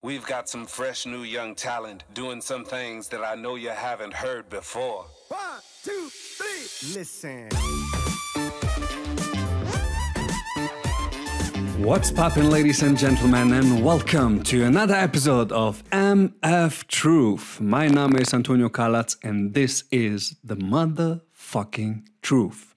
We've got some fresh new young talent doing some things that I know you haven't heard before. One, two, three. Listen. What's poppin', ladies and gentlemen, and welcome to another episode of MF Truth. My Name is Antonio Kalatz and this is the motherfucking truth.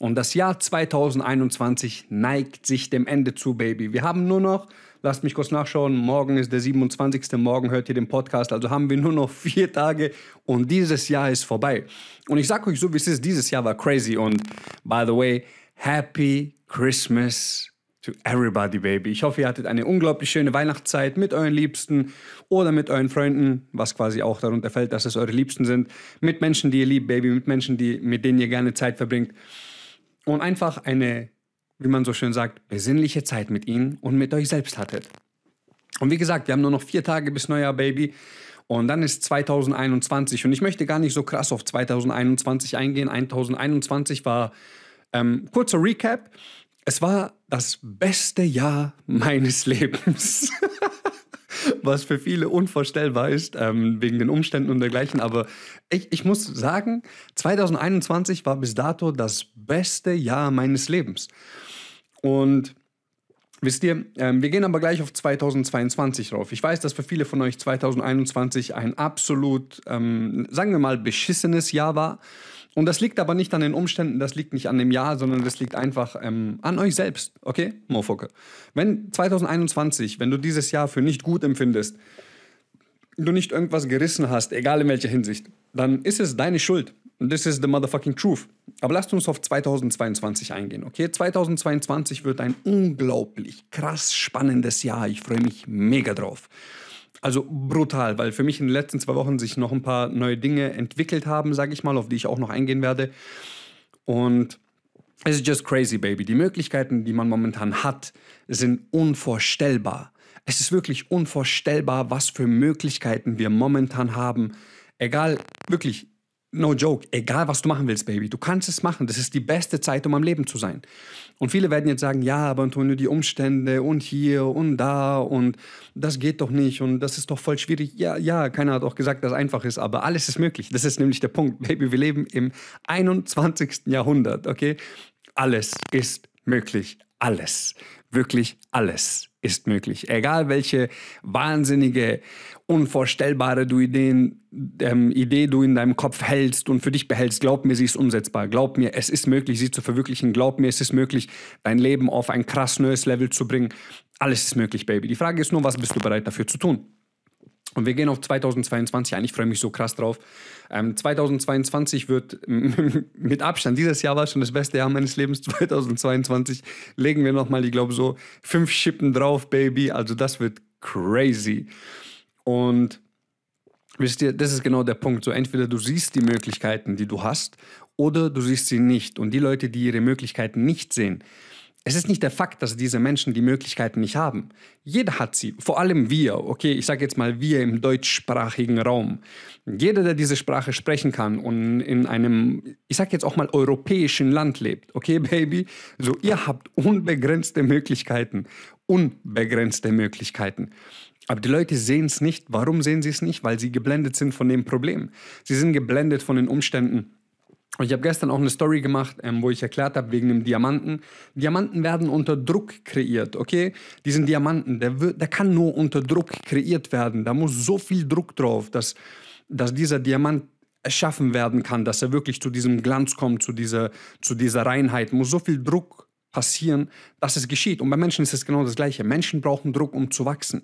Und das Jahr 2021 neigt sich dem Ende zu, Baby. Wir haben nur noch, lasst mich kurz nachschauen, morgen ist der 27. Morgen hört ihr den Podcast, also haben wir nur noch vier Tage und dieses Jahr ist vorbei. Und ich sag euch so, wie es ist, dieses Jahr war crazy und by the way, Happy Christmas to everybody, baby. Ich hoffe, ihr hattet eine unglaublich schöne Weihnachtszeit mit euren Liebsten oder mit euren Freunden, was quasi auch darunter fällt, dass es eure Liebsten sind, mit Menschen, die ihr liebt, baby, mit Menschen, die, mit denen ihr gerne Zeit verbringt und einfach eine, wie man so schön sagt, besinnliche Zeit mit ihnen und mit euch selbst hattet. Und wie gesagt, wir haben nur noch vier Tage bis Neujahr, Baby. Und dann ist 2021. Und ich möchte gar nicht so krass auf 2021 eingehen. 2021 war, ähm, kurzer Recap, es war das beste Jahr meines Lebens. Was für viele unvorstellbar ist, ähm, wegen den Umständen und dergleichen. Aber ich, ich muss sagen, 2021 war bis dato das beste Jahr meines Lebens. Und Wisst ihr, ähm, wir gehen aber gleich auf 2022 rauf. Ich weiß, dass für viele von euch 2021 ein absolut, ähm, sagen wir mal, beschissenes Jahr war. Und das liegt aber nicht an den Umständen, das liegt nicht an dem Jahr, sondern das liegt einfach ähm, an euch selbst. Okay, Mofoke. Wenn 2021, wenn du dieses Jahr für nicht gut empfindest, du nicht irgendwas gerissen hast, egal in welcher Hinsicht, dann ist es deine Schuld. This is the motherfucking truth. Aber lasst uns auf 2022 eingehen, okay? 2022 wird ein unglaublich krass spannendes Jahr. Ich freue mich mega drauf. Also brutal, weil für mich in den letzten zwei Wochen sich noch ein paar neue Dinge entwickelt haben, sage ich mal, auf die ich auch noch eingehen werde. Und es ist just crazy, baby. Die Möglichkeiten, die man momentan hat, sind unvorstellbar. Es ist wirklich unvorstellbar, was für Möglichkeiten wir momentan haben. Egal, wirklich, no joke, egal was du machen willst, Baby, du kannst es machen. Das ist die beste Zeit, um am Leben zu sein. Und viele werden jetzt sagen, ja, aber Antonio, die Umstände und hier und da und das geht doch nicht und das ist doch voll schwierig. Ja, ja, keiner hat auch gesagt, dass es einfach ist, aber alles ist möglich. Das ist nämlich der Punkt, Baby. Wir leben im 21. Jahrhundert, okay? Alles ist möglich. Alles. Wirklich alles ist möglich. Egal welche wahnsinnige, unvorstellbare du Ideen, ähm, Idee du in deinem Kopf hältst und für dich behältst, glaub mir, sie ist umsetzbar. Glaub mir, es ist möglich, sie zu verwirklichen. Glaub mir, es ist möglich, dein Leben auf ein krass neues Level zu bringen. Alles ist möglich, Baby. Die Frage ist nur, was bist du bereit dafür zu tun? Und wir gehen auf 2022 ein. Ich freue mich so krass drauf. Ähm, 2022 wird mit Abstand, dieses Jahr war schon das beste Jahr meines Lebens. 2022 legen wir nochmal, ich glaube, so fünf Schippen drauf, Baby. Also das wird crazy. Und wisst ihr, das ist genau der Punkt. So entweder du siehst die Möglichkeiten, die du hast, oder du siehst sie nicht. Und die Leute, die ihre Möglichkeiten nicht sehen, es ist nicht der Fakt, dass diese Menschen die Möglichkeiten nicht haben. Jeder hat sie, vor allem wir, okay, ich sage jetzt mal wir im deutschsprachigen Raum. Jeder, der diese Sprache sprechen kann und in einem, ich sage jetzt auch mal europäischen Land lebt, okay, Baby, so ihr habt unbegrenzte Möglichkeiten, unbegrenzte Möglichkeiten. Aber die Leute sehen es nicht. Warum sehen sie es nicht? Weil sie geblendet sind von dem Problem. Sie sind geblendet von den Umständen ich habe gestern auch eine Story gemacht, ähm, wo ich erklärt habe, wegen dem Diamanten. Diamanten werden unter Druck kreiert, okay? Diesen Diamanten, der, wird, der kann nur unter Druck kreiert werden. Da muss so viel Druck drauf, dass, dass dieser Diamant erschaffen werden kann, dass er wirklich zu diesem Glanz kommt, zu dieser, zu dieser Reinheit. Muss so viel Druck passieren, dass es geschieht. Und bei Menschen ist es genau das Gleiche. Menschen brauchen Druck, um zu wachsen.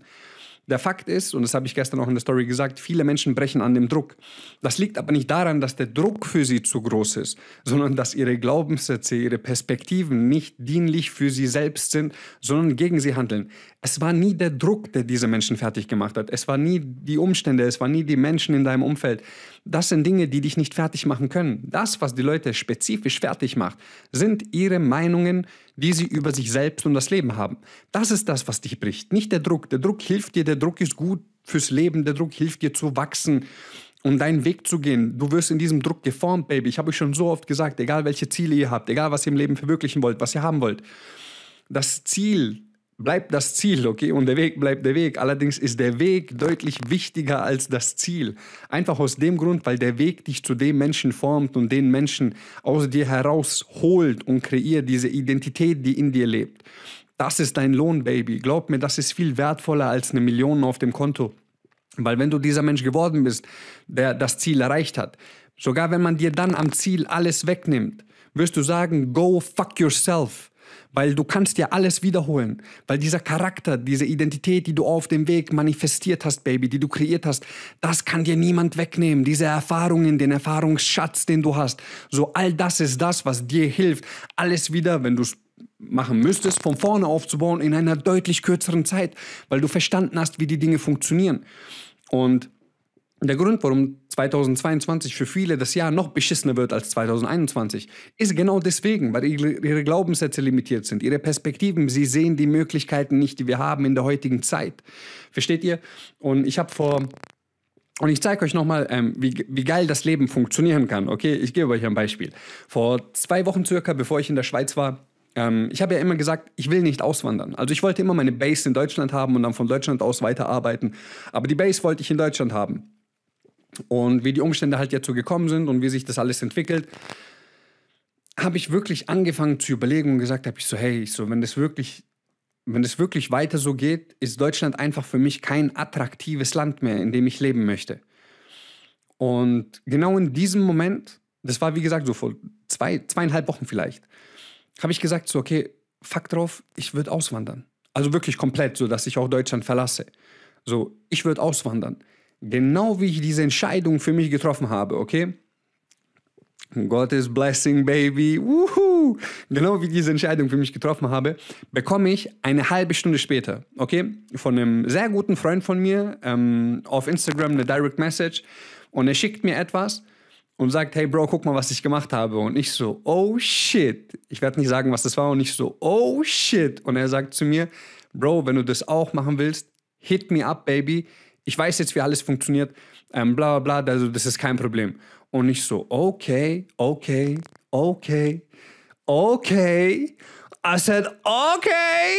Der Fakt ist, und das habe ich gestern auch in der Story gesagt, viele Menschen brechen an dem Druck. Das liegt aber nicht daran, dass der Druck für sie zu groß ist, sondern dass ihre Glaubenssätze, ihre Perspektiven nicht dienlich für sie selbst sind, sondern gegen sie handeln. Es war nie der Druck, der diese Menschen fertig gemacht hat. Es war nie die Umstände, es waren nie die Menschen in deinem Umfeld. Das sind Dinge, die dich nicht fertig machen können. Das, was die Leute spezifisch fertig macht, sind ihre Meinungen, die sie über sich selbst und das Leben haben. Das ist das, was dich bricht, nicht der Druck. Der Druck hilft dir, der Druck ist gut fürs Leben, der Druck hilft dir zu wachsen und deinen Weg zu gehen. Du wirst in diesem Druck geformt, Baby. Ich habe euch schon so oft gesagt, egal welche Ziele ihr habt, egal was ihr im Leben verwirklichen wollt, was ihr haben wollt. Das Ziel bleibt das Ziel, okay? Und der Weg bleibt der Weg. Allerdings ist der Weg deutlich wichtiger als das Ziel. Einfach aus dem Grund, weil der Weg dich zu dem Menschen formt und den Menschen aus dir herausholt und kreiert diese Identität, die in dir lebt. Das ist dein Lohn, Baby. Glaub mir, das ist viel wertvoller als eine Million auf dem Konto. Weil wenn du dieser Mensch geworden bist, der das Ziel erreicht hat, sogar wenn man dir dann am Ziel alles wegnimmt, wirst du sagen, go fuck yourself. Weil du kannst dir alles wiederholen. Weil dieser Charakter, diese Identität, die du auf dem Weg manifestiert hast, Baby, die du kreiert hast, das kann dir niemand wegnehmen. Diese Erfahrungen, den Erfahrungsschatz, den du hast. So all das ist das, was dir hilft, alles wieder, wenn du es machen müsstest, von vorne aufzubauen in einer deutlich kürzeren Zeit, weil du verstanden hast, wie die Dinge funktionieren. Und der Grund, warum 2022 für viele das Jahr noch beschissener wird als 2021, ist genau deswegen, weil ihre Glaubenssätze limitiert sind, ihre Perspektiven, sie sehen die Möglichkeiten nicht, die wir haben in der heutigen Zeit. Versteht ihr? Und ich habe vor und ich zeige euch nochmal, ähm, wie, wie geil das Leben funktionieren kann. Okay, ich gebe euch ein Beispiel. Vor zwei Wochen circa, bevor ich in der Schweiz war, ähm, ich habe ja immer gesagt, ich will nicht auswandern. Also ich wollte immer meine Base in Deutschland haben und dann von Deutschland aus weiterarbeiten. Aber die Base wollte ich in Deutschland haben. Und wie die Umstände halt jetzt so gekommen sind und wie sich das alles entwickelt, habe ich wirklich angefangen zu überlegen und gesagt, habe ich so, hey, ich so, wenn das wirklich, wenn das wirklich weiter so geht, ist Deutschland einfach für mich kein attraktives Land mehr, in dem ich leben möchte. Und genau in diesem Moment, das war wie gesagt so vor zwei, zweieinhalb Wochen vielleicht, habe ich gesagt, so, okay, fuck drauf, ich würde auswandern. Also wirklich komplett, so dass ich auch Deutschland verlasse. So, ich würde auswandern. Genau wie ich diese Entscheidung für mich getroffen habe, okay? Gottes Blessing, Baby. Woohoo. Genau wie ich diese Entscheidung für mich getroffen habe, bekomme ich eine halbe Stunde später, okay, von einem sehr guten Freund von mir ähm, auf Instagram eine Direct Message und er schickt mir etwas und sagt, hey Bro, guck mal, was ich gemacht habe. Und ich so, oh shit. Ich werde nicht sagen, was das war. Und ich so, oh shit. Und er sagt zu mir, Bro, wenn du das auch machen willst, hit me up, baby. Ich weiß jetzt, wie alles funktioniert. Ähm, bla bla bla, also das ist kein Problem. Und ich so, okay, okay, okay, okay. I said, okay.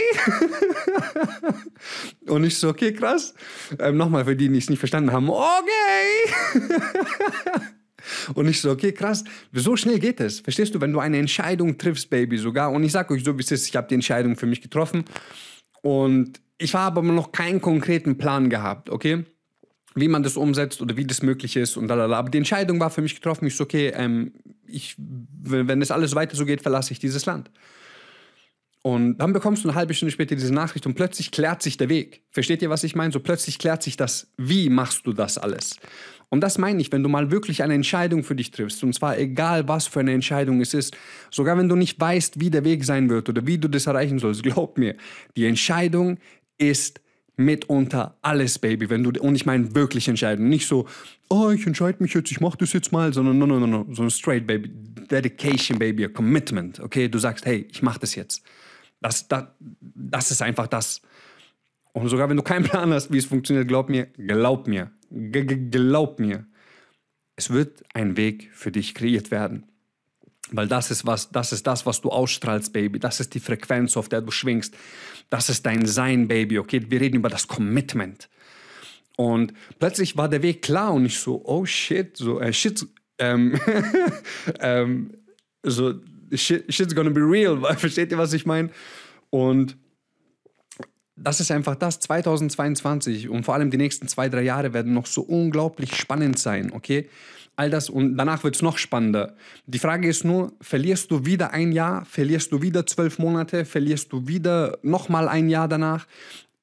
und ich so, okay, krass. Ähm, Nochmal für die, die es nicht verstanden haben, okay. Und ich so, okay, krass, so schnell geht es. Verstehst du, wenn du eine Entscheidung triffst, Baby, sogar. Und ich sage euch so, wie es ist, ich habe die Entscheidung für mich getroffen. Und ich habe aber noch keinen konkreten Plan gehabt, okay? Wie man das umsetzt oder wie das möglich ist und lalala. Aber die Entscheidung war für mich getroffen. Ich so, okay, ähm, ich, wenn das alles weiter so geht, verlasse ich dieses Land. Und dann bekommst du eine halbe Stunde später diese Nachricht und plötzlich klärt sich der Weg. Versteht ihr, was ich meine? So plötzlich klärt sich das, wie machst du das alles? Und das meine ich, wenn du mal wirklich eine Entscheidung für dich triffst, und zwar egal, was für eine Entscheidung es ist, sogar wenn du nicht weißt, wie der Weg sein wird oder wie du das erreichen sollst, glaub mir, die Entscheidung ist mitunter alles, Baby. Wenn du, und ich meine wirklich entscheiden. Nicht so, oh, ich entscheide mich jetzt, ich mache das jetzt mal, sondern no, no, no, no. So ein straight, Baby. Dedication, Baby, a commitment. Okay, du sagst, hey, ich mache das jetzt. Das, das, das ist einfach das. Und sogar wenn du keinen Plan hast, wie es funktioniert, glaub mir, glaub mir, glaub mir, es wird ein Weg für dich kreiert werden. Weil das ist, was, das ist das, was du ausstrahlst, Baby. Das ist die Frequenz, auf der du schwingst. Das ist dein Sein, Baby. Okay, wir reden über das Commitment. Und plötzlich war der Weg klar und ich so, oh shit, so, äh, shit, ähm, ähm, so, shit, shit's gonna be real. Versteht ihr, was ich meine? Und das ist einfach das. 2022 und vor allem die nächsten zwei, drei Jahre werden noch so unglaublich spannend sein, okay? All das und danach wird es noch spannender. Die Frage ist nur, verlierst du wieder ein Jahr, verlierst du wieder zwölf Monate, verlierst du wieder nochmal ein Jahr danach?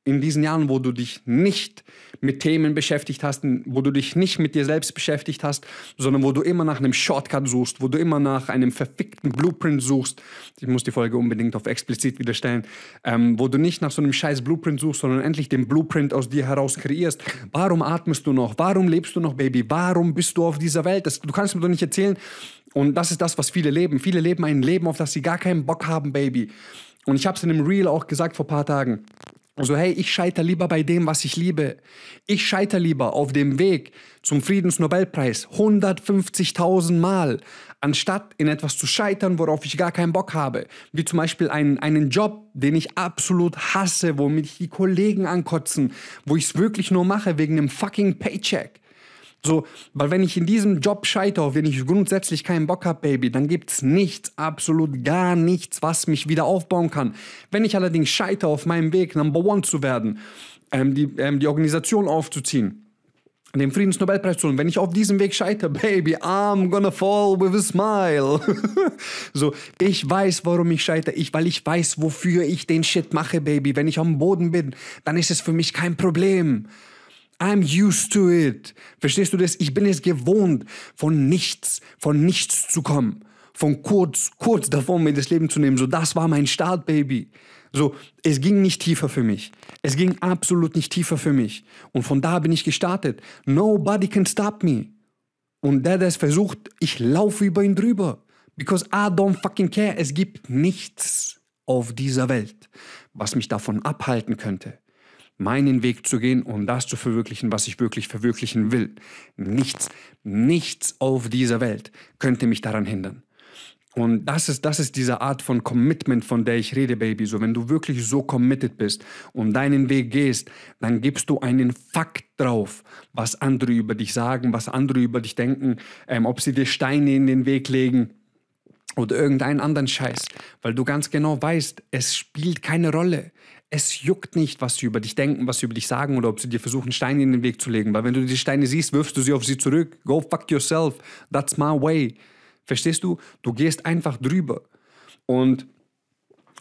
In diesen Jahren, wo du dich nicht mit Themen beschäftigt hast, wo du dich nicht mit dir selbst beschäftigt hast, sondern wo du immer nach einem Shortcut suchst, wo du immer nach einem verfickten Blueprint suchst. Ich muss die Folge unbedingt auf explizit wieder stellen, ähm, wo du nicht nach so einem scheiß Blueprint suchst, sondern endlich den Blueprint aus dir heraus kreierst. Warum atmest du noch? Warum lebst du noch, Baby? Warum bist du auf dieser Welt? Das, du kannst mir doch nicht erzählen. Und das ist das, was viele leben. Viele leben ein Leben, auf das sie gar keinen Bock haben, Baby. Und ich habe es in einem Reel auch gesagt vor ein paar Tagen. Also hey, ich scheitere lieber bei dem, was ich liebe. Ich scheitere lieber auf dem Weg zum Friedensnobelpreis 150.000 Mal, anstatt in etwas zu scheitern, worauf ich gar keinen Bock habe. Wie zum Beispiel einen, einen Job, den ich absolut hasse, wo mich die Kollegen ankotzen, wo ich es wirklich nur mache wegen einem fucking Paycheck. So, weil wenn ich in diesem Job scheitere, wenn ich grundsätzlich keinen Bock habe, Baby, dann gibt's nichts, absolut gar nichts, was mich wieder aufbauen kann. Wenn ich allerdings scheitere auf meinem Weg, Number One zu werden, ähm, die, ähm, die Organisation aufzuziehen, den Friedensnobelpreis zu holen. Wenn ich auf diesem Weg scheitere, Baby, I'm gonna fall with a smile. so, ich weiß, warum ich scheitere. Ich, weil ich weiß, wofür ich den Shit mache, Baby. Wenn ich am Boden bin, dann ist es für mich kein Problem. I'm used to it. Verstehst du das? Ich bin es gewohnt, von nichts, von nichts zu kommen. Von kurz, kurz davor, mir das Leben zu nehmen. So, das war mein Start, Baby. So, es ging nicht tiefer für mich. Es ging absolut nicht tiefer für mich. Und von da bin ich gestartet. Nobody can stop me. Und der, der es versucht, ich laufe über ihn drüber. Because I don't fucking care. Es gibt nichts auf dieser Welt, was mich davon abhalten könnte, meinen Weg zu gehen und das zu verwirklichen, was ich wirklich verwirklichen will. Nichts, nichts auf dieser Welt könnte mich daran hindern. Und das ist, das ist diese Art von Commitment, von der ich rede, Baby. So, wenn du wirklich so committed bist und deinen Weg gehst, dann gibst du einen Fakt drauf, was andere über dich sagen, was andere über dich denken, ähm, ob sie dir Steine in den Weg legen oder irgendeinen anderen Scheiß, weil du ganz genau weißt, es spielt keine Rolle. Es juckt nicht, was sie über dich denken, was sie über dich sagen oder ob sie dir versuchen, Steine in den Weg zu legen. Weil wenn du die Steine siehst, wirfst du sie auf sie zurück. Go fuck yourself. That's my way. Verstehst du? Du gehst einfach drüber. Und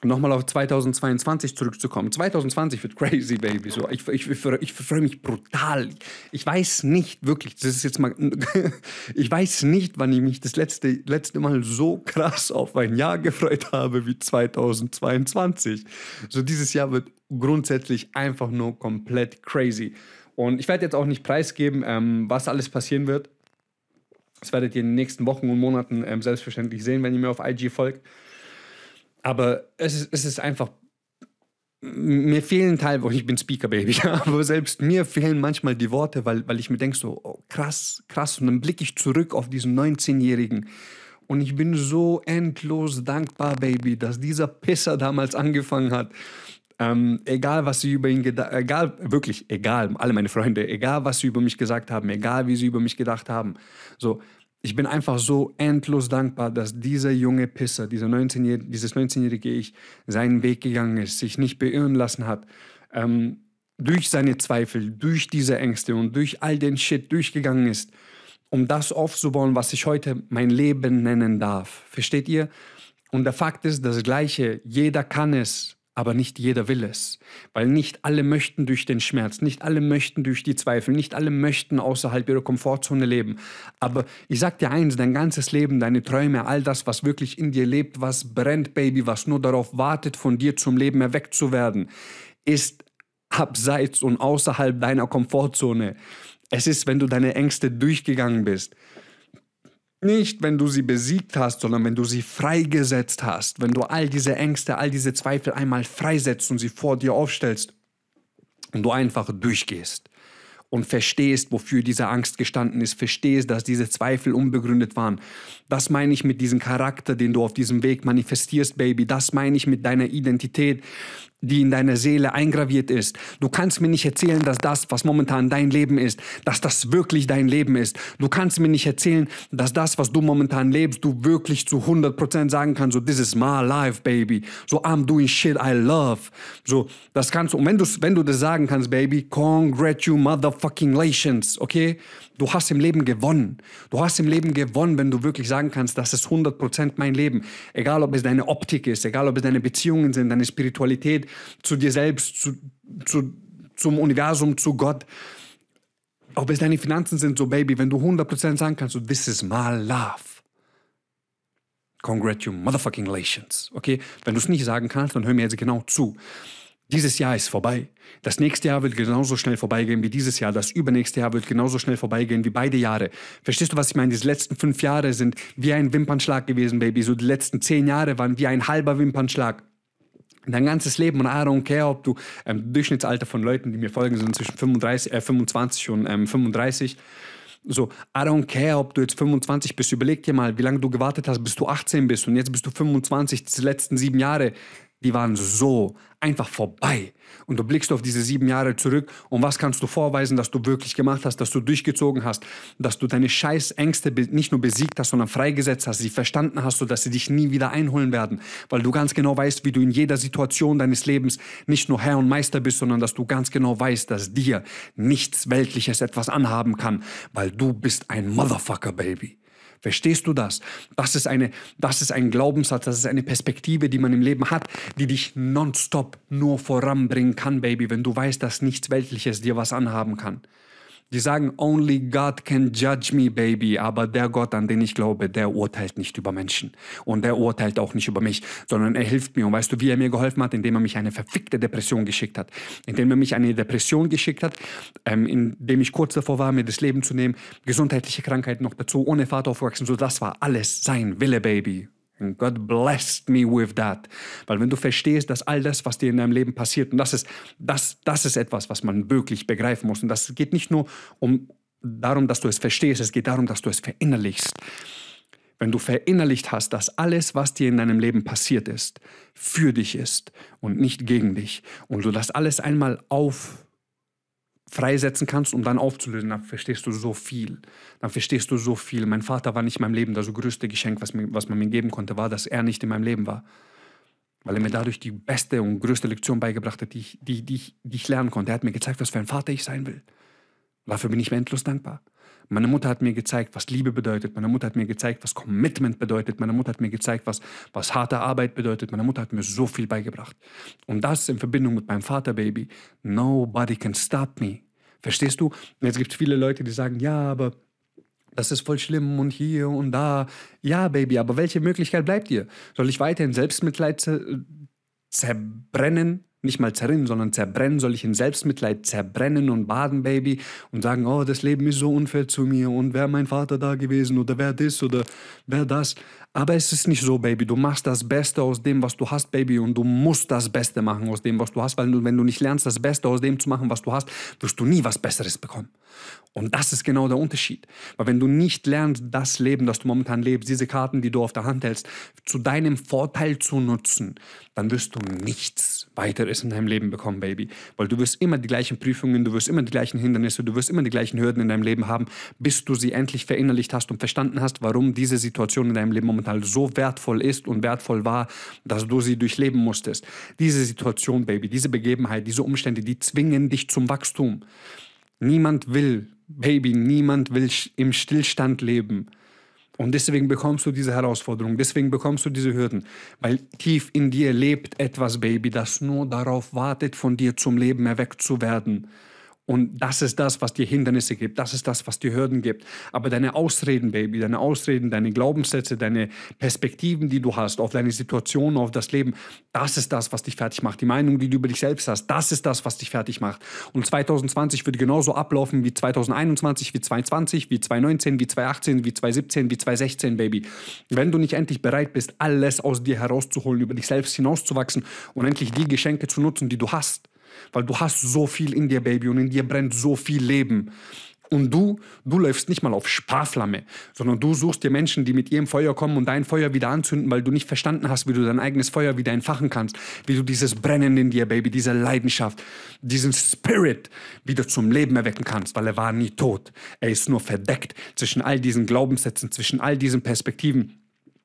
nochmal auf 2022 zurückzukommen. 2020 wird crazy, Baby. So, ich, ich, ich, ich freue mich brutal. Ich weiß nicht wirklich, das ist jetzt mal, ich weiß nicht, wann ich mich das letzte, letzte Mal so krass auf ein Jahr gefreut habe wie 2022. So, dieses Jahr wird grundsätzlich einfach nur komplett crazy. Und ich werde jetzt auch nicht preisgeben, ähm, was alles passieren wird. Das werdet ihr in den nächsten Wochen und Monaten ähm, selbstverständlich sehen, wenn ihr mir auf IG folgt. Aber es ist, es ist einfach. Mir fehlen teilweise, ich bin Speaker, Baby, aber selbst mir fehlen manchmal die Worte, weil, weil ich mir denke, so oh, krass, krass. Und dann blicke ich zurück auf diesen 19-Jährigen. Und ich bin so endlos dankbar, Baby, dass dieser Pisser damals angefangen hat. Ähm, egal, was sie über ihn gedacht egal, wirklich, egal, alle meine Freunde, egal, was sie über mich gesagt haben, egal, wie sie über mich gedacht haben. So, ich bin einfach so endlos dankbar, dass dieser junge Pisser, dieser 19 dieses 19-jährige Ich, seinen Weg gegangen ist, sich nicht beirren lassen hat, ähm, durch seine Zweifel, durch diese Ängste und durch all den Shit durchgegangen ist, um das aufzubauen, was ich heute mein Leben nennen darf. Versteht ihr? Und der Fakt ist das Gleiche, jeder kann es, aber nicht jeder will es, weil nicht alle möchten durch den Schmerz, nicht alle möchten durch die Zweifel, nicht alle möchten außerhalb ihrer Komfortzone leben. Aber ich sag dir eins, dein ganzes Leben, deine Träume, all das, was wirklich in dir lebt, was brennt, Baby, was nur darauf wartet, von dir zum Leben erweckt zu werden, ist abseits und außerhalb deiner Komfortzone. Es ist, wenn du deine Ängste durchgegangen bist. Nicht, wenn du sie besiegt hast, sondern wenn du sie freigesetzt hast, wenn du all diese Ängste, all diese Zweifel einmal freisetzt und sie vor dir aufstellst und du einfach durchgehst und verstehst, wofür diese Angst gestanden ist, verstehst, dass diese Zweifel unbegründet waren. Das meine ich mit diesem Charakter, den du auf diesem Weg manifestierst, Baby. Das meine ich mit deiner Identität, die in deiner Seele eingraviert ist. Du kannst mir nicht erzählen, dass das, was momentan dein Leben ist, dass das wirklich dein Leben ist. Du kannst mir nicht erzählen, dass das, was du momentan lebst, du wirklich zu 100% sagen kannst, so, this is my life, baby. So, I'm doing shit I love. So, das kannst du, und wenn wenn du das sagen kannst, baby, congratulations, motherfucking lations, okay? Du hast im Leben gewonnen. Du hast im Leben gewonnen, wenn du wirklich sagen kannst, das ist 100% mein Leben. Egal, ob es deine Optik ist, egal, ob es deine Beziehungen sind, deine Spiritualität zu dir selbst, zu, zu, zum Universum, zu Gott. Ob es deine Finanzen sind, so Baby, wenn du 100% sagen kannst, so, this is my love. Congratulations, motherfucking. Okay? Wenn du es nicht sagen kannst, dann hör mir jetzt genau zu. Dieses Jahr ist vorbei. Das nächste Jahr wird genauso schnell vorbeigehen wie dieses Jahr. Das übernächste Jahr wird genauso schnell vorbeigehen wie beide Jahre. Verstehst du, was ich meine? Diese letzten fünf Jahre sind wie ein Wimpernschlag gewesen, Baby. So die letzten zehn Jahre waren wie ein halber Wimpernschlag. Dein ganzes Leben und I don't care, ob du ähm, Durchschnittsalter von Leuten, die mir folgen, sind zwischen 35, äh, 25 und ähm, 35. So, I don't care, ob du jetzt 25 bist. Überleg dir mal, wie lange du gewartet hast, bis du 18 bist und jetzt bist du 25, die letzten sieben Jahre die waren so einfach vorbei. Und du blickst auf diese sieben Jahre zurück und was kannst du vorweisen, dass du wirklich gemacht hast, dass du durchgezogen hast, dass du deine scheiß Ängste nicht nur besiegt hast, sondern freigesetzt hast, sie verstanden hast, sodass sie dich nie wieder einholen werden, weil du ganz genau weißt, wie du in jeder Situation deines Lebens nicht nur Herr und Meister bist, sondern dass du ganz genau weißt, dass dir nichts Weltliches etwas anhaben kann, weil du bist ein Motherfucker, Baby. Verstehst du das? Das ist, eine, das ist ein Glaubenssatz, das ist eine Perspektive, die man im Leben hat, die dich nonstop nur voranbringen kann, Baby, wenn du weißt, dass nichts Weltliches dir was anhaben kann. Die sagen, only God can judge me, baby. Aber der Gott, an den ich glaube, der urteilt nicht über Menschen. Und der urteilt auch nicht über mich, sondern er hilft mir. Und weißt du, wie er mir geholfen hat? Indem er mich eine verfickte Depression geschickt hat. Indem er mich eine Depression geschickt hat, ähm, indem ich kurz davor war, mir das Leben zu nehmen. Gesundheitliche Krankheiten noch dazu, ohne Vater aufgewachsen. So, das war alles sein Wille, Baby. And God blessed me with that. Weil wenn du verstehst, dass all das, was dir in deinem Leben passiert, und das ist, das, das ist etwas, was man wirklich begreifen muss. Und das geht nicht nur um darum, dass du es verstehst, es geht darum, dass du es verinnerlichst. Wenn du verinnerlicht hast, dass alles, was dir in deinem Leben passiert ist, für dich ist und nicht gegen dich, und du das alles einmal auf freisetzen kannst, um dann aufzulösen, dann verstehst du so viel. Dann verstehst du so viel. Mein Vater war nicht in meinem Leben. Das größte Geschenk, was, mir, was man mir geben konnte, war, dass er nicht in meinem Leben war. Weil er mir dadurch die beste und größte Lektion beigebracht hat, die ich, die, die, die ich lernen konnte. Er hat mir gezeigt, was für ein Vater ich sein will. Dafür bin ich mir endlos dankbar. Meine Mutter hat mir gezeigt, was Liebe bedeutet. Meine Mutter hat mir gezeigt, was Commitment bedeutet. Meine Mutter hat mir gezeigt, was, was harte Arbeit bedeutet. Meine Mutter hat mir so viel beigebracht. Und das in Verbindung mit meinem Vater, Baby. Nobody can stop me. Verstehst du? Und jetzt gibt es viele Leute, die sagen, ja, aber das ist voll schlimm und hier und da. Ja, Baby, aber welche Möglichkeit bleibt dir? Soll ich weiterhin Selbstmitleid zerbrennen? Nicht mal zerrinnen, sondern zerbrennen, soll ich in Selbstmitleid zerbrennen und baden, Baby, und sagen, oh, das Leben ist so unfair zu mir und wäre mein Vater da gewesen oder wäre das oder wäre das. Aber es ist nicht so, Baby. Du machst das Beste aus dem, was du hast, Baby, und du musst das Beste machen aus dem, was du hast, weil du, wenn du nicht lernst, das Beste aus dem zu machen, was du hast, wirst du nie was Besseres bekommen. Und das ist genau der Unterschied. Weil wenn du nicht lernst, das Leben, das du momentan lebst, diese Karten, die du auf der Hand hältst, zu deinem Vorteil zu nutzen, dann wirst du nichts weiteres in deinem Leben bekommen, Baby. Weil du wirst immer die gleichen Prüfungen, du wirst immer die gleichen Hindernisse, du wirst immer die gleichen Hürden in deinem Leben haben, bis du sie endlich verinnerlicht hast und verstanden hast, warum diese Situation in deinem Leben momentan so wertvoll ist und wertvoll war, dass du sie durchleben musstest. Diese Situation, Baby, diese Begebenheit, diese Umstände, die zwingen dich zum Wachstum. Niemand will, Baby, niemand will im Stillstand leben. Und deswegen bekommst du diese Herausforderung, deswegen bekommst du diese Hürden, weil tief in dir lebt etwas, Baby, das nur darauf wartet, von dir zum Leben erweckt zu werden. Und das ist das, was dir Hindernisse gibt. Das ist das, was dir Hürden gibt. Aber deine Ausreden, Baby, deine Ausreden, deine Glaubenssätze, deine Perspektiven, die du hast auf deine Situation, auf das Leben, das ist das, was dich fertig macht. Die Meinung, die du über dich selbst hast, das ist das, was dich fertig macht. Und 2020 wird genauso ablaufen wie 2021, wie 2020, wie 2019, wie 2018, wie 2017, wie 2016, Baby. Wenn du nicht endlich bereit bist, alles aus dir herauszuholen, über dich selbst hinauszuwachsen und endlich die Geschenke zu nutzen, die du hast, weil du hast so viel in dir, Baby, und in dir brennt so viel Leben. Und du, du läufst nicht mal auf Sparflamme, sondern du suchst dir Menschen, die mit ihrem Feuer kommen und dein Feuer wieder anzünden, weil du nicht verstanden hast, wie du dein eigenes Feuer wieder entfachen kannst, wie du dieses Brennen in dir, Baby, diese Leidenschaft, diesen Spirit wieder zum Leben erwecken kannst, weil er war nie tot. Er ist nur verdeckt zwischen all diesen Glaubenssätzen, zwischen all diesen Perspektiven.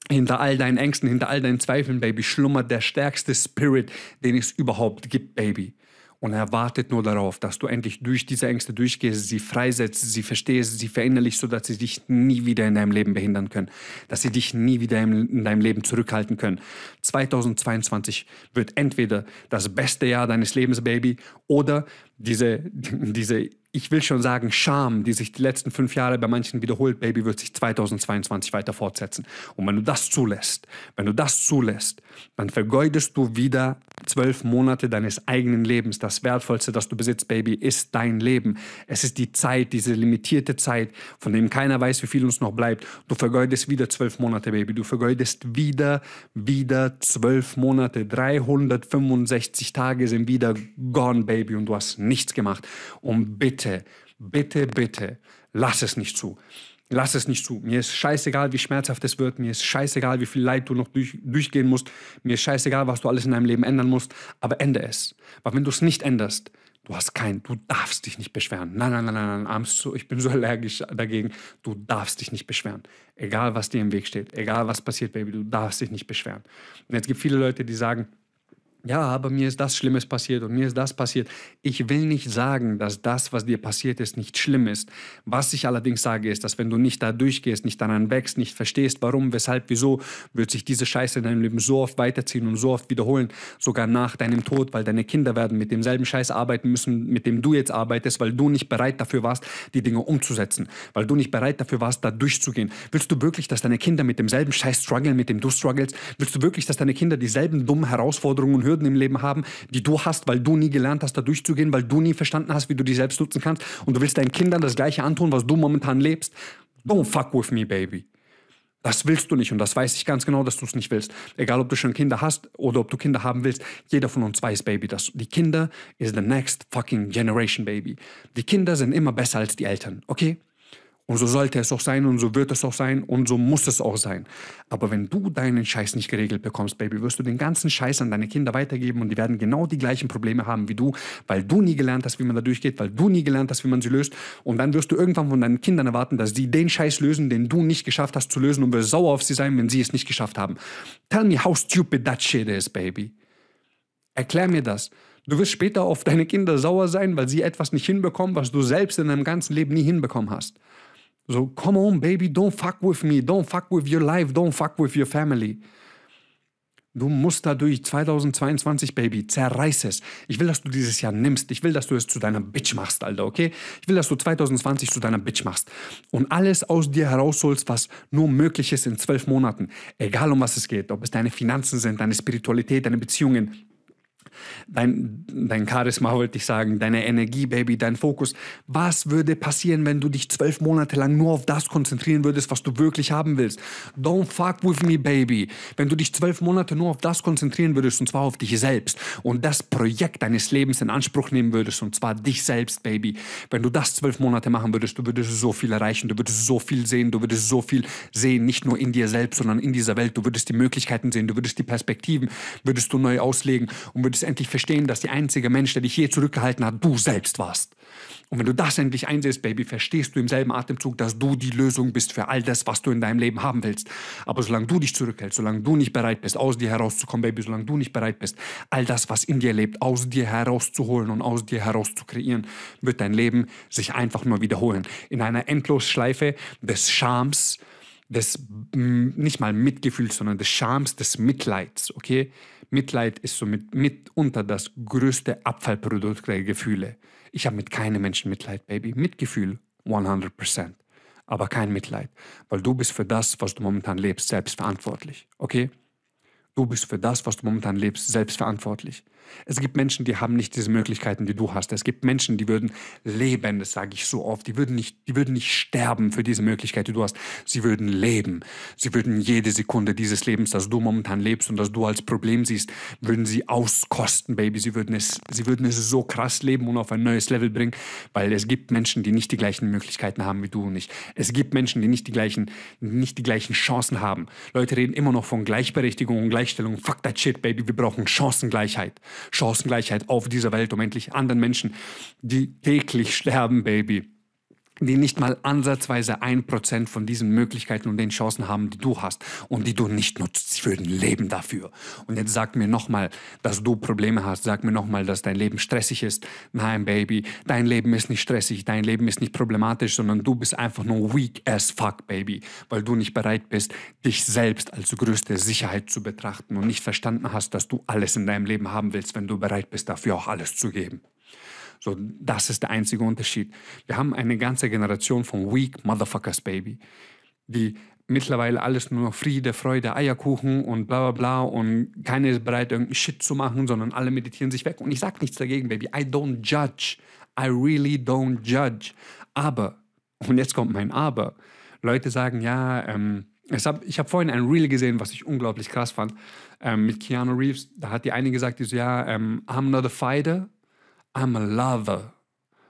Hinter all deinen Ängsten, hinter all deinen Zweifeln, Baby, schlummert der stärkste Spirit, den es überhaupt gibt, Baby. Und er wartet nur darauf, dass du endlich durch diese Ängste durchgehst, sie freisetzt, sie verstehst, sie verinnerlichst, sodass sie dich nie wieder in deinem Leben behindern können, dass sie dich nie wieder in deinem Leben zurückhalten können. 2022 wird entweder das beste Jahr deines Lebens, Baby, oder diese, diese ich will schon sagen, Scham, die sich die letzten fünf Jahre bei manchen wiederholt, Baby, wird sich 2022 weiter fortsetzen. Und wenn du das zulässt, wenn du das zulässt, dann vergeudest du wieder zwölf Monate deines eigenen Lebens. Das Wertvollste, das du besitzt, Baby, ist dein Leben. Es ist die Zeit, diese limitierte Zeit, von dem keiner weiß, wie viel uns noch bleibt. Du vergeudest wieder zwölf Monate, Baby. Du vergeudest wieder, wieder zwölf Monate. 365 Tage sind wieder gone, Baby, und du hast nichts gemacht. Und bitte, Bitte, bitte, lass es nicht zu. Lass es nicht zu. Mir ist scheißegal, wie schmerzhaft es wird. Mir ist scheißegal, wie viel Leid du noch durch, durchgehen musst. Mir ist scheißegal, was du alles in deinem Leben ändern musst. Aber ende es. Weil wenn du es nicht änderst, du hast kein, du darfst dich nicht beschweren. Nein, nein, nein, nein, nein, so, ich bin so allergisch dagegen. Du darfst dich nicht beschweren. Egal, was dir im Weg steht. Egal, was passiert, Baby, du darfst dich nicht beschweren. Und jetzt gibt viele Leute, die sagen, ja, aber mir ist das Schlimmes passiert und mir ist das passiert. Ich will nicht sagen, dass das, was dir passiert ist, nicht schlimm ist. Was ich allerdings sage, ist, dass wenn du nicht da durchgehst, nicht daran wächst, nicht verstehst, warum, weshalb, wieso, wird sich diese Scheiße in deinem Leben so oft weiterziehen und so oft wiederholen, sogar nach deinem Tod, weil deine Kinder werden mit demselben Scheiß arbeiten müssen, mit dem du jetzt arbeitest, weil du nicht bereit dafür warst, die Dinge umzusetzen, weil du nicht bereit dafür warst, da durchzugehen. Willst du wirklich, dass deine Kinder mit demselben Scheiß strugglen, mit dem du strugglest? Willst du wirklich, dass deine Kinder dieselben dummen Herausforderungen hören? Hürden im Leben haben, die du hast, weil du nie gelernt hast, da durchzugehen, weil du nie verstanden hast, wie du dich selbst nutzen kannst und du willst deinen Kindern das gleiche antun, was du momentan lebst. Don't fuck with me, baby. Das willst du nicht und das weiß ich ganz genau, dass du es nicht willst. Egal, ob du schon Kinder hast oder ob du Kinder haben willst, jeder von uns weiß, Baby, dass die Kinder is the next fucking generation, Baby. Die Kinder sind immer besser als die Eltern, okay? Und so sollte es auch sein und so wird es auch sein und so muss es auch sein. Aber wenn du deinen Scheiß nicht geregelt bekommst, Baby, wirst du den ganzen Scheiß an deine Kinder weitergeben und die werden genau die gleichen Probleme haben wie du, weil du nie gelernt hast, wie man da durchgeht, weil du nie gelernt hast, wie man sie löst. Und dann wirst du irgendwann von deinen Kindern erwarten, dass sie den Scheiß lösen, den du nicht geschafft hast zu lösen und wirst sauer auf sie sein, wenn sie es nicht geschafft haben. Tell me how stupid that shit is, Baby. Erklär mir das. Du wirst später auf deine Kinder sauer sein, weil sie etwas nicht hinbekommen, was du selbst in deinem ganzen Leben nie hinbekommen hast. So, come on, baby, don't fuck with me, don't fuck with your life, don't fuck with your family. Du musst dadurch 2022, Baby, zerreiß es. Ich will, dass du dieses Jahr nimmst. Ich will, dass du es zu deiner Bitch machst, Alter, okay? Ich will, dass du 2020 zu deiner Bitch machst. Und alles aus dir herausholst, was nur möglich ist in zwölf Monaten. Egal um was es geht. Ob es deine Finanzen sind, deine Spiritualität, deine Beziehungen, dein, dein Charisma, wollte ich sagen, deine Energie, Baby, dein Fokus. Was würde passieren, wenn du dich zwölf Monate lang nur auf das konzentrieren würdest, was du wirklich haben willst? Don't fuck with me, Baby. Wenn du dich zwölf Monate nur auf das konzentrieren würdest, und zwar auf dich selbst, und das Projekt deines Lebens in Anspruch nehmen würdest, und zwar dich selbst, Baby. Wenn du das zwölf Monate machen würdest, du würdest so viel erreichen, du würdest so viel sehen, du würdest so viel sehen, nicht nur in dir selbst, sondern in dieser Welt. Du würdest die Möglichkeiten sehen, du würdest die Perspektiven, würdest du neu auslegen und würdest endlich verstehen, dass der einzige Mensch, der dich je zurückgehalten hat, du selbst warst. Und wenn du das endlich einsehst, Baby, verstehst du im selben Atemzug, dass du die Lösung bist für all das, was du in deinem Leben haben willst. Aber solange du dich zurückhältst, solange du nicht bereit bist, aus dir herauszukommen, Baby, solange du nicht bereit bist, all das, was in dir lebt, aus dir herauszuholen und aus dir heraus zu kreieren, wird dein Leben sich einfach nur wiederholen. In einer Endlosschleife des Schams, des nicht mal Mitgefühls, sondern des Schams, des Mitleids, okay? Mitleid ist somit mitunter das größte Abfallprodukt der Gefühle. Ich habe mit keinem Menschen Mitleid, Baby. Mitgefühl 100%. Aber kein Mitleid, weil du bist für das, was du momentan lebst, selbst verantwortlich. Okay? Du bist für das, was du momentan lebst, selbst verantwortlich. Es gibt Menschen, die haben nicht diese Möglichkeiten, die du hast. Es gibt Menschen, die würden leben, das sage ich so oft, die würden, nicht, die würden nicht sterben für diese Möglichkeit, die du hast. Sie würden leben. Sie würden jede Sekunde dieses Lebens, das du momentan lebst und das du als Problem siehst, würden sie auskosten, Baby. Sie würden es, sie würden es so krass leben und auf ein neues Level bringen, weil es gibt Menschen, die nicht die gleichen Möglichkeiten haben wie du und ich. Es gibt Menschen, die nicht die gleichen, nicht die gleichen Chancen haben. Leute reden immer noch von Gleichberechtigung und Gleichberechtigung Gleichstellung. Fuck that shit, baby. Wir brauchen Chancengleichheit. Chancengleichheit auf dieser Welt, um endlich anderen Menschen, die täglich sterben, baby die nicht mal ansatzweise ein Prozent von diesen Möglichkeiten und den Chancen haben, die du hast und die du nicht nutzt. Sie würden leben dafür. Und jetzt sag mir nochmal, dass du Probleme hast. Sag mir nochmal, dass dein Leben stressig ist. Nein, Baby, dein Leben ist nicht stressig. Dein Leben ist nicht problematisch, sondern du bist einfach nur weak as fuck, Baby, weil du nicht bereit bist, dich selbst als größte Sicherheit zu betrachten und nicht verstanden hast, dass du alles in deinem Leben haben willst, wenn du bereit bist, dafür auch alles zu geben. So, das ist der einzige Unterschied. Wir haben eine ganze Generation von weak Motherfuckers, Baby, die mittlerweile alles nur Friede, Freude, Eierkuchen und bla bla bla und keiner ist bereit, irgendeinen Shit zu machen, sondern alle meditieren sich weg. Und ich sag nichts dagegen, Baby. I don't judge. I really don't judge. Aber, und jetzt kommt mein Aber. Leute sagen, ja, ähm, hab, ich habe vorhin ein Reel gesehen, was ich unglaublich krass fand, ähm, mit Keanu Reeves. Da hat die eine gesagt, die so, ja, ähm, I'm not a fighter, I'm a lover.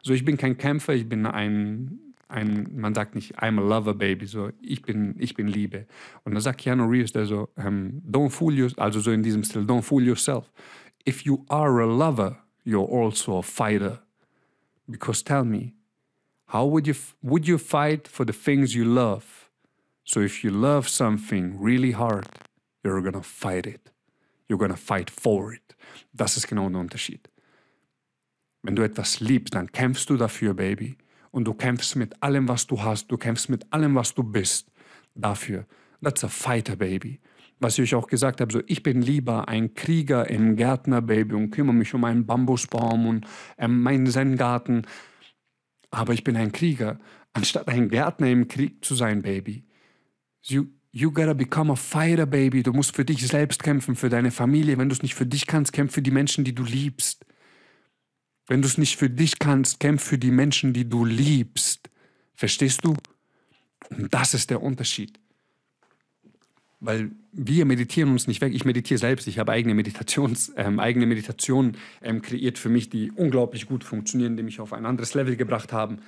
So, ich bin kein Kämpfer, ich bin ein, ein man sagt nicht, I'm a lover, baby, so, ich bin, ich bin Liebe. Und da sagt Keanu Reeves, der so, um, don't fool yourself, also so in diesem Stil, don't fool yourself. If you are a lover, you're also a fighter. Because tell me, how would you, would you fight for the things you love? So if you love something really hard, you're gonna fight it. You're gonna fight for it. Das ist genau der Unterschied. Wenn du etwas liebst, dann kämpfst du dafür, Baby. Und du kämpfst mit allem, was du hast. Du kämpfst mit allem, was du bist. Dafür. That's a fighter, Baby. Was ich euch auch gesagt habe, so ich bin lieber ein Krieger im Gärtner, Baby, und kümmere mich um einen Bambusbaum und ähm, meinen Zen-Garten. Aber ich bin ein Krieger, anstatt ein Gärtner im Krieg zu sein, Baby. You, you gotta become a fighter, Baby. Du musst für dich selbst kämpfen, für deine Familie. Wenn du es nicht für dich kannst, kämpf für die Menschen, die du liebst. Wenn du es nicht für dich kannst, kämpf für die Menschen, die du liebst. Verstehst du? Und das ist der Unterschied. Weil wir meditieren uns nicht weg. Ich meditiere selbst. Ich habe eigene Meditations, ähm, eigene Meditationen ähm, kreiert für mich, die unglaublich gut funktionieren, die mich auf ein anderes Level gebracht haben.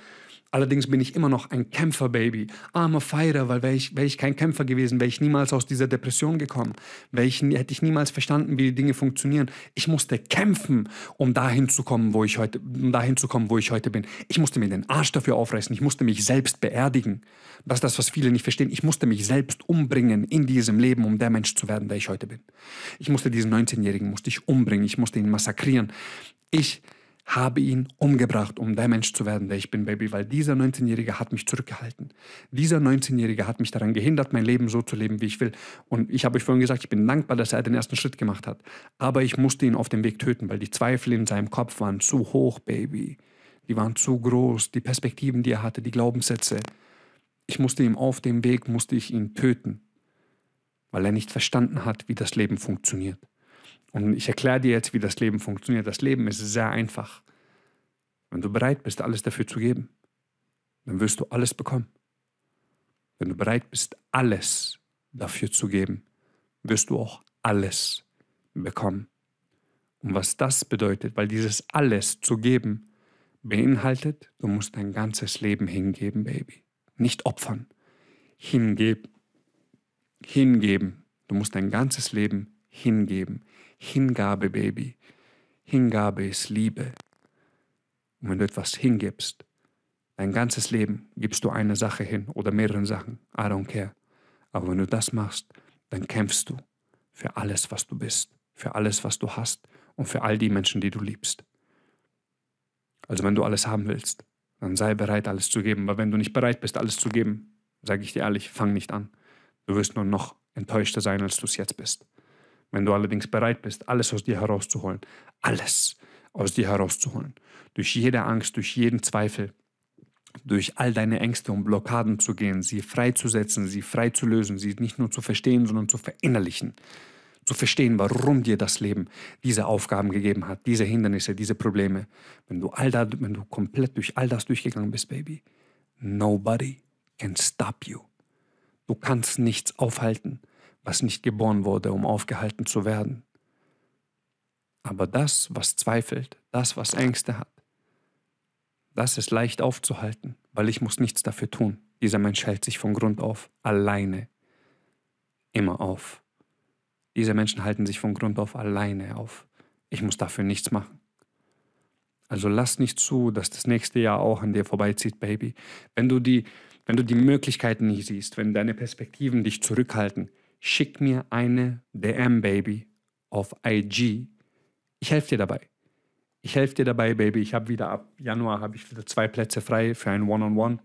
Allerdings bin ich immer noch ein Kämpfer-Baby. I'm a fighter, weil wäre ich, wär ich kein Kämpfer gewesen, wäre ich niemals aus dieser Depression gekommen. Ich, hätte ich niemals verstanden, wie die Dinge funktionieren. Ich musste kämpfen, um dahin zu kommen, wo ich heute, um dahin zu kommen, wo ich heute bin. Ich musste mir den Arsch dafür aufreißen. Ich musste mich selbst beerdigen. Das ist das, was viele nicht verstehen. Ich musste mich selbst umbringen in diesem Leben, um der Mensch zu werden, der ich heute bin. Ich musste diesen 19-Jährigen musste ich umbringen. Ich musste ihn massakrieren. Ich habe ihn umgebracht, um der Mensch zu werden, der ich bin, Baby, weil dieser 19-Jährige hat mich zurückgehalten. Dieser 19-Jährige hat mich daran gehindert, mein Leben so zu leben, wie ich will. Und ich habe euch vorhin gesagt, ich bin dankbar, dass er den ersten Schritt gemacht hat. Aber ich musste ihn auf dem Weg töten, weil die Zweifel in seinem Kopf waren zu hoch, Baby. Die waren zu groß, die Perspektiven, die er hatte, die Glaubenssätze. Ich musste ihm auf dem Weg, musste ich ihn töten, weil er nicht verstanden hat, wie das Leben funktioniert. Und ich erkläre dir jetzt, wie das Leben funktioniert. Das Leben ist sehr einfach. Wenn du bereit bist, alles dafür zu geben, dann wirst du alles bekommen. Wenn du bereit bist, alles dafür zu geben, wirst du auch alles bekommen. Und was das bedeutet, weil dieses alles zu geben beinhaltet, du musst dein ganzes Leben hingeben, Baby. Nicht opfern. Hingeben. Hingeben. Du musst dein ganzes Leben hingeben. Hingabe, Baby. Hingabe ist Liebe. Und wenn du etwas hingibst, dein ganzes Leben gibst du eine Sache hin oder mehrere Sachen. I don't care. Aber wenn du das machst, dann kämpfst du für alles, was du bist, für alles, was du hast und für all die Menschen, die du liebst. Also wenn du alles haben willst, dann sei bereit, alles zu geben. Aber wenn du nicht bereit bist, alles zu geben, sage ich dir ehrlich, fang nicht an. Du wirst nur noch enttäuschter sein, als du es jetzt bist. Wenn du allerdings bereit bist, alles aus dir herauszuholen, alles aus dir herauszuholen, durch jede Angst, durch jeden Zweifel, durch all deine Ängste und Blockaden zu gehen, sie freizusetzen, sie frei zu lösen, sie nicht nur zu verstehen, sondern zu verinnerlichen, zu verstehen, warum dir das Leben diese Aufgaben gegeben hat, diese Hindernisse, diese Probleme. Wenn du all da, wenn du komplett durch all das durchgegangen bist, Baby, nobody can stop you. Du kannst nichts aufhalten was nicht geboren wurde, um aufgehalten zu werden. Aber das, was zweifelt, das, was Ängste hat, das ist leicht aufzuhalten, weil ich muss nichts dafür tun. Dieser Mensch hält sich von Grund auf alleine immer auf. Diese Menschen halten sich von Grund auf alleine auf. Ich muss dafür nichts machen. Also lass nicht zu, dass das nächste Jahr auch an dir vorbeizieht, Baby. Wenn du die, wenn du die Möglichkeiten nicht siehst, wenn deine Perspektiven dich zurückhalten, schick mir eine DM, Baby, auf IG. Ich helfe dir dabei. Ich helfe dir dabei, Baby. Ich habe wieder ab Januar habe ich wieder zwei Plätze frei für ein One-on-One. -on -One.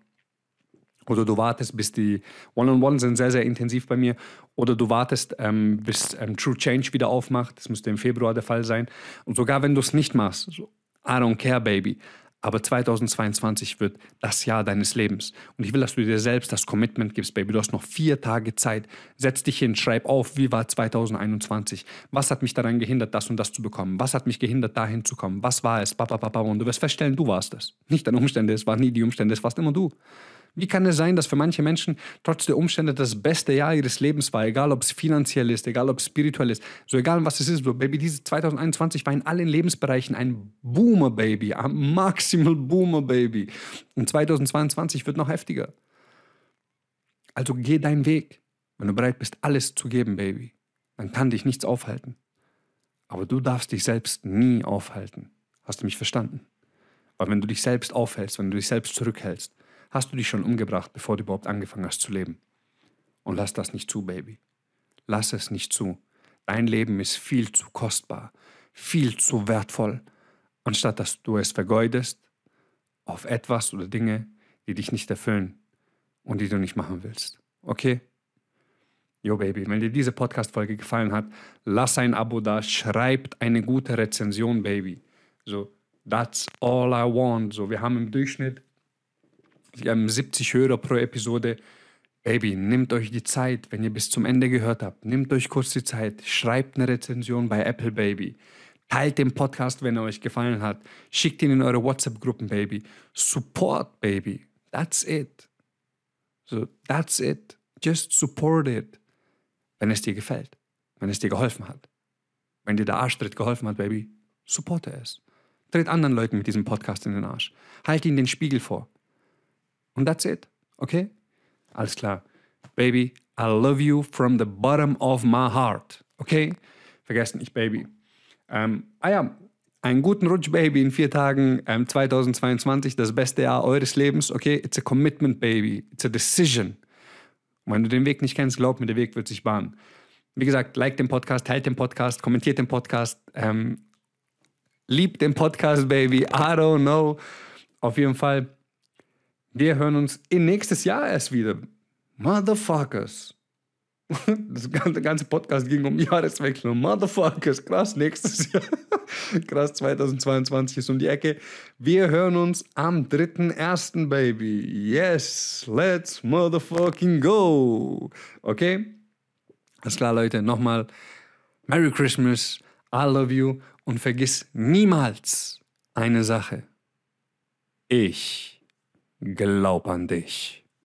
Oder du wartest, bis die One-on-One sind sehr, sehr intensiv bei mir. Oder du wartest, ähm, bis ähm, True Change wieder aufmacht. Das müsste im Februar der Fall sein. Und sogar wenn du es nicht machst, so, I don't care, Baby. Aber 2022 wird das Jahr deines Lebens. Und ich will, dass du dir selbst das Commitment gibst, Baby. Du hast noch vier Tage Zeit. Setz dich hin, schreib auf, wie war 2021? Was hat mich daran gehindert, das und das zu bekommen? Was hat mich gehindert, dahin zu kommen? Was war es? Und du wirst feststellen, du warst es. Nicht deine Umstände, es waren nie die Umstände, es warst immer du. Wie kann es sein, dass für manche Menschen trotz der Umstände das beste Jahr ihres Lebens war, egal ob es finanziell ist, egal ob es spirituell ist, so egal was es ist, so Baby, dieses 2021 war in allen Lebensbereichen ein Boomer Baby, ein maximal Boomer Baby. Und 2022 wird noch heftiger. Also geh deinen Weg. Wenn du bereit bist, alles zu geben, Baby, dann kann dich nichts aufhalten. Aber du darfst dich selbst nie aufhalten. Hast du mich verstanden? Weil wenn du dich selbst aufhältst, wenn du dich selbst zurückhältst, hast du dich schon umgebracht, bevor du überhaupt angefangen hast zu leben. Und lass das nicht zu, Baby. Lass es nicht zu. Dein Leben ist viel zu kostbar, viel zu wertvoll, anstatt dass du es vergeudest auf etwas oder Dinge, die dich nicht erfüllen und die du nicht machen willst. Okay? Yo, Baby, wenn dir diese Podcast-Folge gefallen hat, lass ein Abo da, schreibt eine gute Rezension, Baby. So, that's all I want. So, wir haben im Durchschnitt 70 Hörer pro Episode. Baby, nehmt euch die Zeit, wenn ihr bis zum Ende gehört habt. Nehmt euch kurz die Zeit, schreibt eine Rezension bei Apple, Baby. Teilt den Podcast, wenn er euch gefallen hat. Schickt ihn in eure WhatsApp-Gruppen, Baby. Support, Baby. That's it. So, that's it. Just support it. Wenn es dir gefällt. Wenn es dir geholfen hat. Wenn dir der Arschtritt geholfen hat, Baby, supporte es. Tritt anderen Leuten mit diesem Podcast in den Arsch. Halt ihnen den Spiegel vor. Und that's it. Okay? Alles klar. Baby, I love you from the bottom of my heart. Okay? Vergesst nicht, Baby. Ähm, ah ja, einen guten Rutsch, Baby, in vier Tagen ähm, 2022, das beste Jahr eures Lebens. Okay? It's a commitment, Baby. It's a decision. Und wenn du den Weg nicht kennst, glaub mir, der Weg wird sich bahnen. Wie gesagt, like den Podcast, teilt den Podcast, kommentiert den Podcast, ähm, liebt den Podcast, Baby. I don't know. Auf jeden Fall wir hören uns in nächstes Jahr erst wieder. Motherfuckers. Das ganze, ganze Podcast ging um Jahreswechsel. Motherfuckers. Krass, nächstes Jahr. Krass, 2022 ist um die Ecke. Wir hören uns am 3.1. Baby. Yes, let's motherfucking go. Okay? Alles klar, Leute. Nochmal. Merry Christmas. I love you. Und vergiss niemals eine Sache. Ich Glaub an dich.